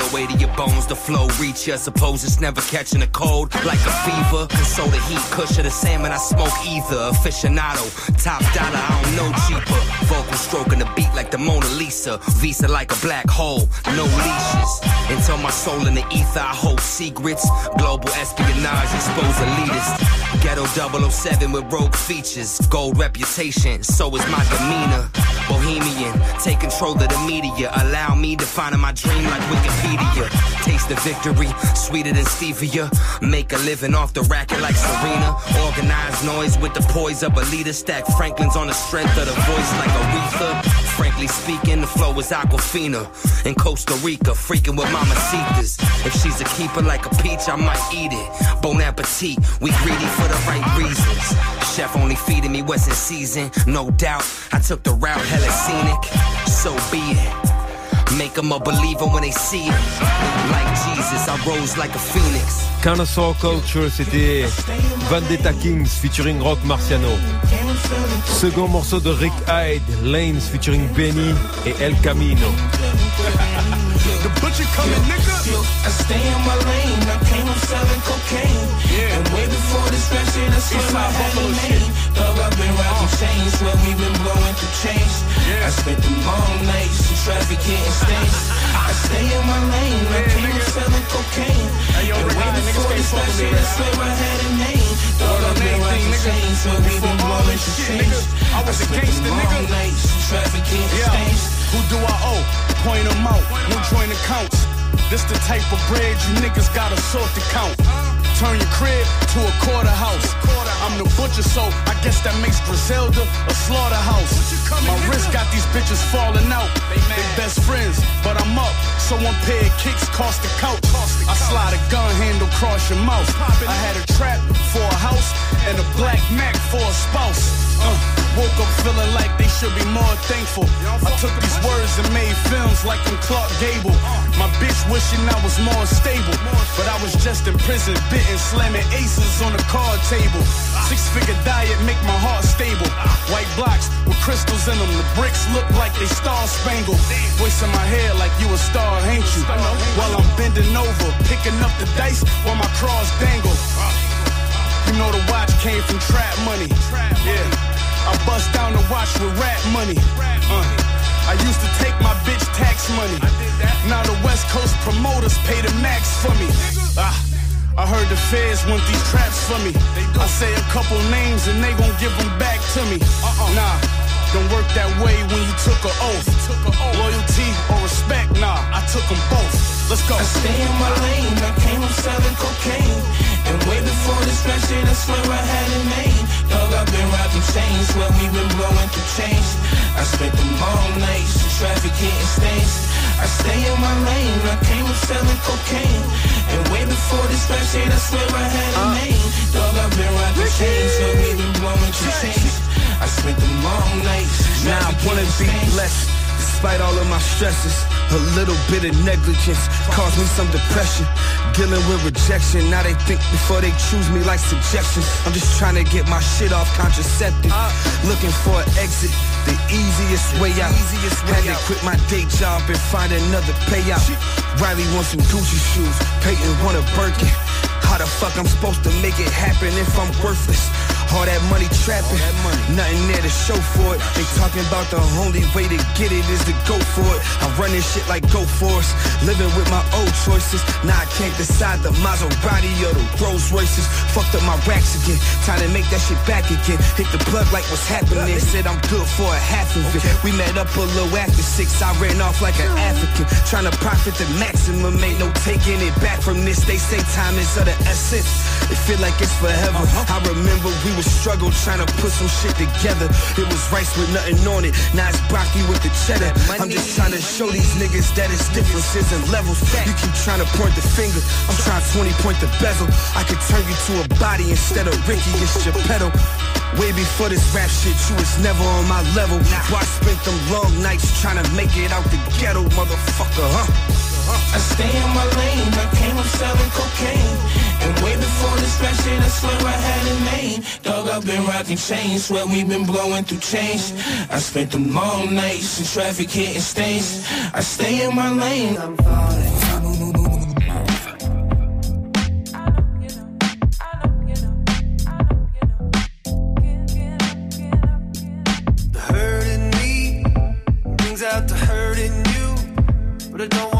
The way to your bones, the flow reach ya. Suppose it's never catching a cold like a fever. Console the heat, cushion the salmon, I smoke either. Aficionado, top dollar, I don't know cheaper. Vocal stroking the beat like the Mona Lisa. Visa like a black hole, no leashes. Until my soul in the ether, I hold secrets. Global espionage, expose elitists. Ghetto 007 with rogue features. Gold reputation, so is my demeanor. Bohemian, take control of the media. Allow me to find my dream like Wikipedia. Taste the victory, sweeter than stevia. Make a living off the racket like Serena. Organized noise with the poise of a leader. Stack Franklin's on the strength of the voice like Aretha. Frankly speaking, the flow is Aquafina. In Costa Rica, freaking with mamacitas. If she's a keeper like a peach, I might eat it. Bon appetit, we greedy for the right reasons. Chef only feeding me what's in season, no doubt. I took the route hella scenic, so be it. Make them a believer when they see it. Like Jesus, I rose like a phoenix. Connoisseur Culture, c'était Vendetta Kings featuring Rock Marciano. Second morceau de Rick Hyde, Lanes featuring Benny et El Camino. The butcher coming, nigga. Look, I stay in my lane. I came up selling cocaine. Yeah. And way before this shit, I swear I had a name. Thug, I've been rapping chains. Where we been blowing through chains. Yeah. I spent the long nights in traffic hitting stains. I stay in my lane. I came up selling cocaine. And way before this shit, I swear I had a name. Thug, I've been rapping chains. Where we been blowing through chains. I was a spent gangster, the nigga. nights in traffic Yeah. stains. Who do I owe? Point them out. No joint accounts. This the type of bread you niggas gotta sort to count. Turn your crib to a quarter house. I'm the butcher, so I guess that makes Griselda a slaughterhouse. My wrist got these bitches falling out. They best friends, but I'm up. So one pair of kicks cost the couch. I slide a gun handle across your mouth. I had a trap for a house and a black Mac for a spouse. Uh, woke up feeling like they should be more thankful. I took these words and made films like I'm Clark Gable. My bitch wishing I was more stable, but I was just in prison, bitten, slamming aces on the card table. Six figure diet make my heart stable. White blocks with crystals in them, the bricks look like they star spangled. Voice in my head like you a star, ain't you? While I'm bending over, picking up the dice while my cross dangle. You know the watch came from trap money. Yeah, I bust down the watch with rap money. Uh, I used to take my bitch tax money. Now the West Coast promoters pay the max for me. Ah, I heard the feds want these traps for me. I say a couple names and they gon' give them back to me. Nah, don't work that way when you took an oath. Loyalty or respect, nah, I took them both. Let's go. I stay in my lane, I came from selling cocaine. And way before this shit, I swear I had a name. Dog, I've been rocking chains, where we been blowing through chains. I spent the long nights in traffic hitting stains. I stay in my lane, I came from selling cocaine. And way before this rap shit, I swear I had uh. a name. Dog, I've been rocking chains, where we been blowing through chains. I spent the long nights Now I wanna be blessed. Despite all of my stresses, a little bit of negligence caused me some depression. Dealing with rejection, now they think before they choose me like suggestions. I'm just trying to get my shit off contraceptive. Uh. Looking for an exit, the easiest way out. Had to quit my day job and find another payout. Riley wants some Gucci shoes, Peyton want a Birkin. How the fuck I'm supposed to make it happen if I'm worthless? All that money trapping, that money. nothing there to show for it. They talking about the only way to get it is to go for it. I run this shit like go force, living with my old choices. Now I can't decide the Maserati or the Rolls Royces. Fucked up my racks again, time to make that shit back again. Hit the plug like what's happening. Said I'm good for a half of it. We met up a little after six. I ran off like an African, trying to profit the maximum. Ain't no taking it back from this. They say time is of the essence. It feel like it's forever. Uh-huh. I remember we was struggle trying to put some shit together. It was rice with nothing on it. Now it's broccoli with the cheddar. I'm just trying to show these niggas that it's differences and levels. You keep trying to point the finger. I'm trying 20 point the bezel. I could turn you to a body instead of Ricky. It's Geppetto. Way before this rap shit, you was never on my level. Why I spent them long nights trying to make it out the ghetto, motherfucker, huh? I stay in my lane, I came up selling cocaine. And way before rap shit, I swear I had a name. Dog, I've been rocking chains, swear we been blowing through chains. I spent them long nights in traffic hitting stains. I stay in my lane. I'm The brings out the hurt in you, but I don't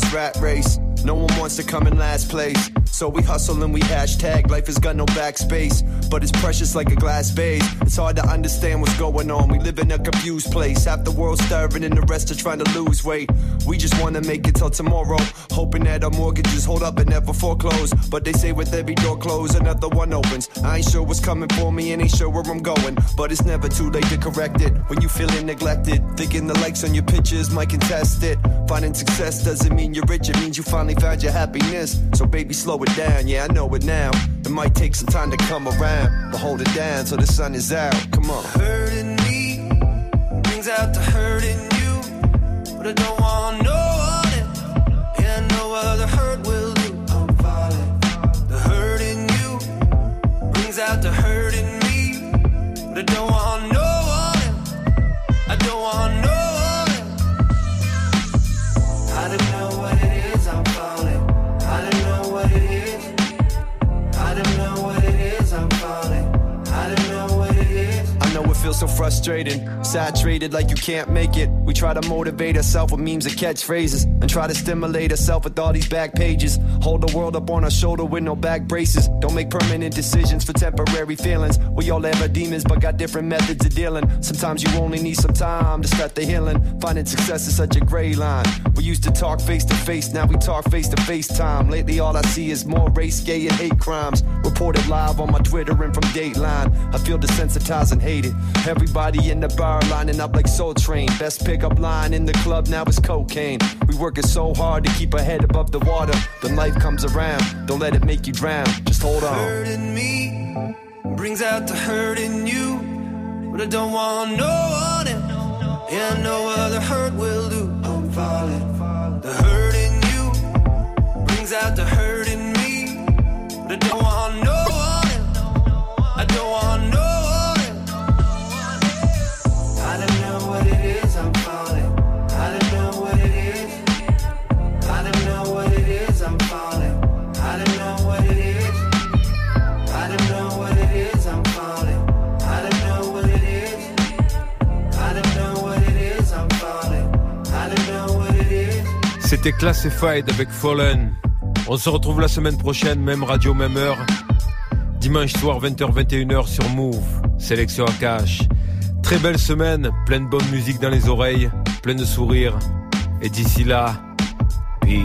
this rat race. No one wants to come in last place. So we hustle and we hashtag. Life has got no backspace. But it's precious like a glass vase. It's hard to understand what's going on. We live in a confused place. Half the world starving and the rest are trying to lose weight. We just wanna make it till tomorrow. Hoping that our mortgages hold up and never foreclose. But they say with every door closed, another one opens. I ain't sure what's coming for me and ain't sure where I'm going. But it's never too late to correct it. When you feeling neglected, thinking the likes on your pictures might contest it. Finding success doesn't mean you're rich, it means you finally found your happiness. So baby, slow it down, yeah, I know it now. It might take some time to come around, but hold it down till the sun is out. Come on. hurt in me brings out the hurt in you, but I don't want no one. Yeah, no other hurt will do. I'm. The hurt in you brings out the hurt in me, but I don't want no one. I don't want no Feels so frustrated. saturated like you can't make it. We try to motivate ourselves with memes and catchphrases, and try to stimulate ourselves with all these back pages. Hold the world up on our shoulder with no back braces. Don't make permanent decisions for temporary feelings. We all have our demons, but got different methods of dealing. Sometimes you only need some time to start the healing. Finding success is such a gray line. We used to talk face to face, now we talk face to face time. Lately, all I see is more race, gay, and hate crimes. Reported live on my Twitter and from Dateline. I feel desensitized and hated. Everybody in the bar lining up like Soul Train. Best pickup line in the club now is cocaine. We working so hard to keep our head above the water. Then life comes around. Don't let it make you drown. Just hold on. Hurt in me brings out the hurt in you. But I don't want no one else. Yeah, no other hurt will do. I'm falling. The hurt in you brings out the hurt in me. But I don't C'était Classified avec Fallen. On se retrouve la semaine prochaine, même radio, même heure. Dimanche soir, 20h-21h sur Move. Sélection à cash. Très belle semaine, pleine de bonne musique dans les oreilles, plein de sourires. Et d'ici là, peace.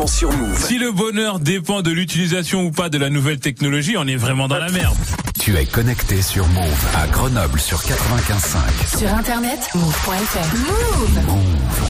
sur Move. Si le bonheur dépend de l'utilisation ou pas de la nouvelle technologie, on est vraiment dans la merde. Tu es connecté sur Move à Grenoble sur 95.5. Sur internet, move.fr. Move. Move.